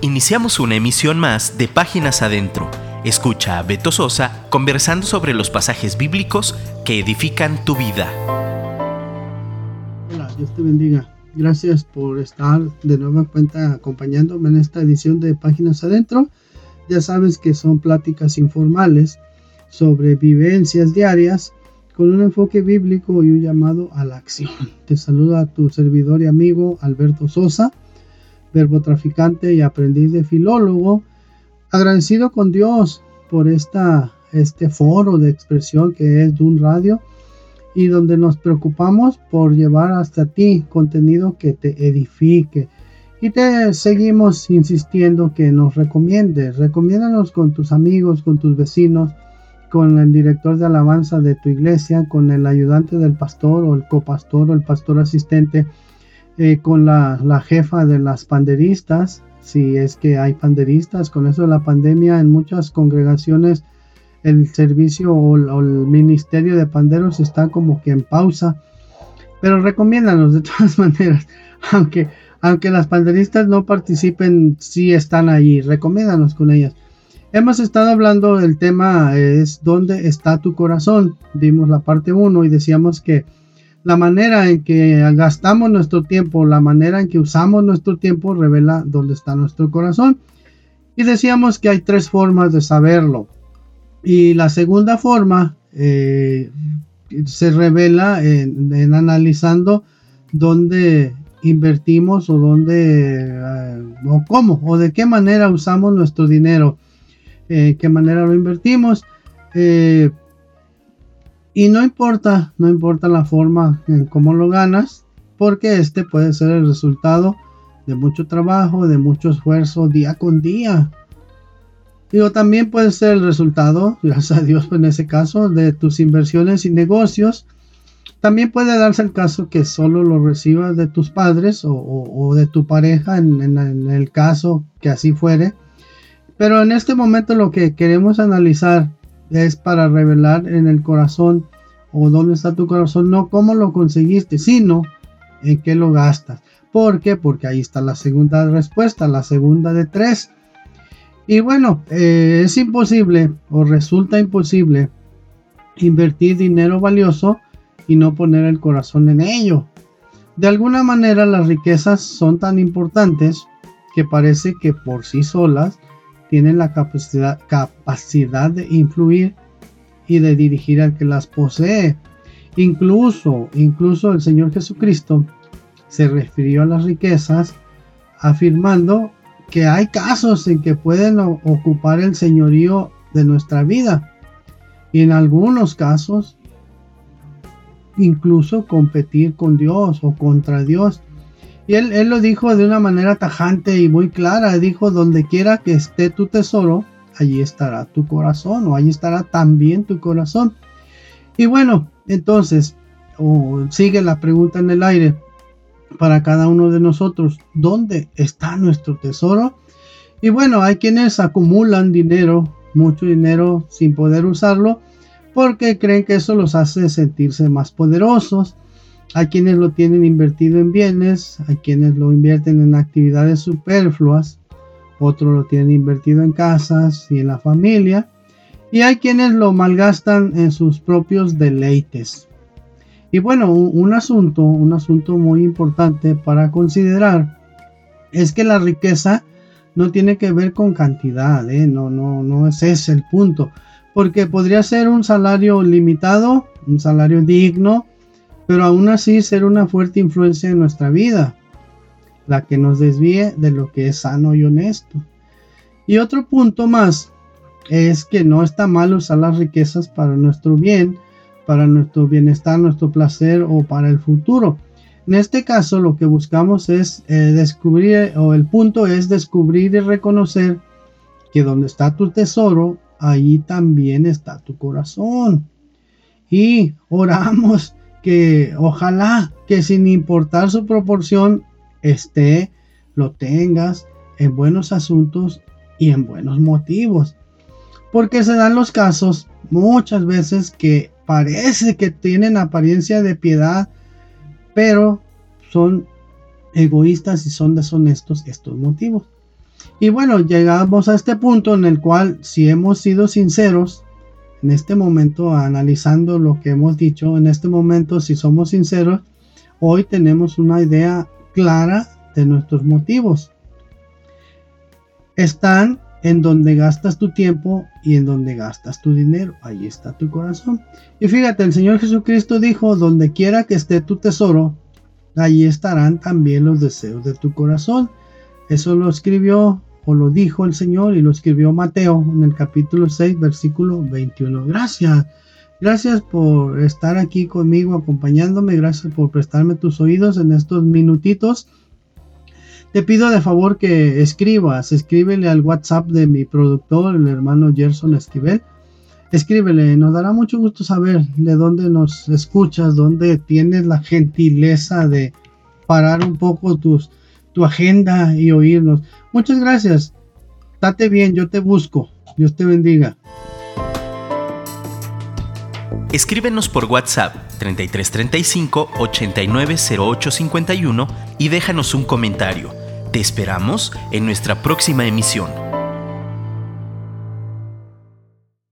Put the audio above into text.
Iniciamos una emisión más de Páginas Adentro. Escucha a Beto Sosa conversando sobre los pasajes bíblicos que edifican tu vida. Hola, Dios te bendiga. Gracias por estar de nueva cuenta acompañándome en esta edición de Páginas Adentro. Ya sabes que son pláticas informales sobre vivencias diarias con un enfoque bíblico y un llamado a la acción. Te saluda tu servidor y amigo Alberto Sosa verbo traficante y aprendiz de filólogo, agradecido con Dios por esta, este foro de expresión que es Dun Radio y donde nos preocupamos por llevar hasta ti contenido que te edifique. Y te seguimos insistiendo que nos recomiendes. Recomiéndanos con tus amigos, con tus vecinos, con el director de alabanza de tu iglesia, con el ayudante del pastor o el copastor o el pastor asistente eh, con la, jefa de las panderistas, si es que hay panderistas, con eso de la pandemia en muchas congregaciones el servicio o, el ministerio de panderos está como que en pausa, pero recomiéndanos de todas maneras, aunque, aunque las panderistas no participen, sí están ahí, recomiéndanos con ellas. Hemos estado hablando del tema es dónde está tu corazón. Vimos la parte 1 y decíamos que la manera en que gastamos nuestro tiempo, la manera en que usamos nuestro tiempo revela dónde está nuestro corazón. Y decíamos que hay tres formas de saberlo. Y la segunda forma eh, se revela en, analizando dónde invertimos o dónde eh, o cómo o de qué manera usamos nuestro dinero, eh, qué manera lo invertimos. Y no importa, no importa la forma en cómo lo ganas, porque este puede ser el resultado de mucho trabajo, de mucho esfuerzo día con día. Digo, también puede ser el resultado, gracias a Dios en ese caso, de tus inversiones y negocios. También puede darse el caso que solo lo recibas de tus padres o, de tu pareja, en, el caso que así fuere. Pero en este momento lo que queremos analizar es para revelar en el corazón o dónde está tu corazón, no cómo lo conseguiste, sino en qué lo gastas. ¿Por qué? Porque ahí está la segunda respuesta, la segunda de tres. Y bueno, eh, es imposible o resulta imposible invertir dinero valioso y no poner el corazón en ello. De alguna manera las riquezas son tan importantes que parece que por sí solas tienen la capacidad, capacidad de influir y de dirigir al que las posee. Incluso, incluso el Señor Jesucristo se refirió a las riquezas afirmando que hay casos en que pueden ocupar el señorío de nuestra vida y en algunos casos incluso competir con Dios o contra Dios. Y él, lo dijo de una manera tajante y muy clara. Dijo, donde quiera que esté tu tesoro, allí estará tu corazón o allí estará también tu corazón. Y bueno, entonces, sigue la pregunta en el aire para cada uno de nosotros, ¿dónde está nuestro tesoro? Y bueno, hay quienes acumulan dinero, mucho dinero sin poder usarlo, porque creen que eso los hace sentirse más poderosos hay quienes lo tienen invertido en bienes, hay quienes lo invierten en actividades superfluas, otros lo tienen invertido en casas y en la familia, y hay quienes lo malgastan en sus propios deleites. Y bueno, un, asunto, un asunto muy importante para considerar es que la riqueza no tiene que ver con cantidad, ¿eh? no, no, no es ese el punto, porque podría ser un salario limitado, un salario digno, pero aún así ser una fuerte influencia en nuestra vida, la que nos desvíe de lo que es sano y honesto. Y otro punto más es que no está mal usar las riquezas para nuestro bien, para nuestro bienestar, nuestro placer o para el futuro. En este caso lo que buscamos es eh, descubrir, o el punto es descubrir y reconocer que donde está tu tesoro, ahí también está tu corazón. Y oramos que ojalá que sin importar su proporción esté, lo tengas en buenos asuntos y en buenos motivos. Porque se dan los casos muchas veces que parece que tienen apariencia de piedad, pero son egoístas y son deshonestos estos motivos. Y bueno, llegamos a este punto en el cual si hemos sido sinceros, en este momento, analizando lo que hemos dicho, en este momento, si somos sinceros, hoy tenemos una idea clara de nuestros motivos. Están en donde gastas tu tiempo y en donde gastas tu dinero. Ahí está tu corazón. Y fíjate, el Señor Jesucristo dijo, donde quiera que esté tu tesoro, allí estarán también los deseos de tu corazón. Eso lo escribió lo dijo el Señor y lo escribió Mateo en el capítulo 6, versículo 21. Gracias. Gracias por estar aquí conmigo, acompañándome. Gracias por prestarme tus oídos en estos minutitos te pido de favor que escribas, escríbele al WhatsApp de mi productor, el hermano Gerson Esquivel. Escríbele, nos dará mucho gusto saber de dónde nos escuchas, dónde tienes la gentileza de parar un poco tu agenda y oírnos. Muchas gracias. Date bien, yo te busco. Dios te bendiga. Escríbenos por WhatsApp 3335 890851 y déjanos un comentario. Te esperamos en nuestra próxima emisión.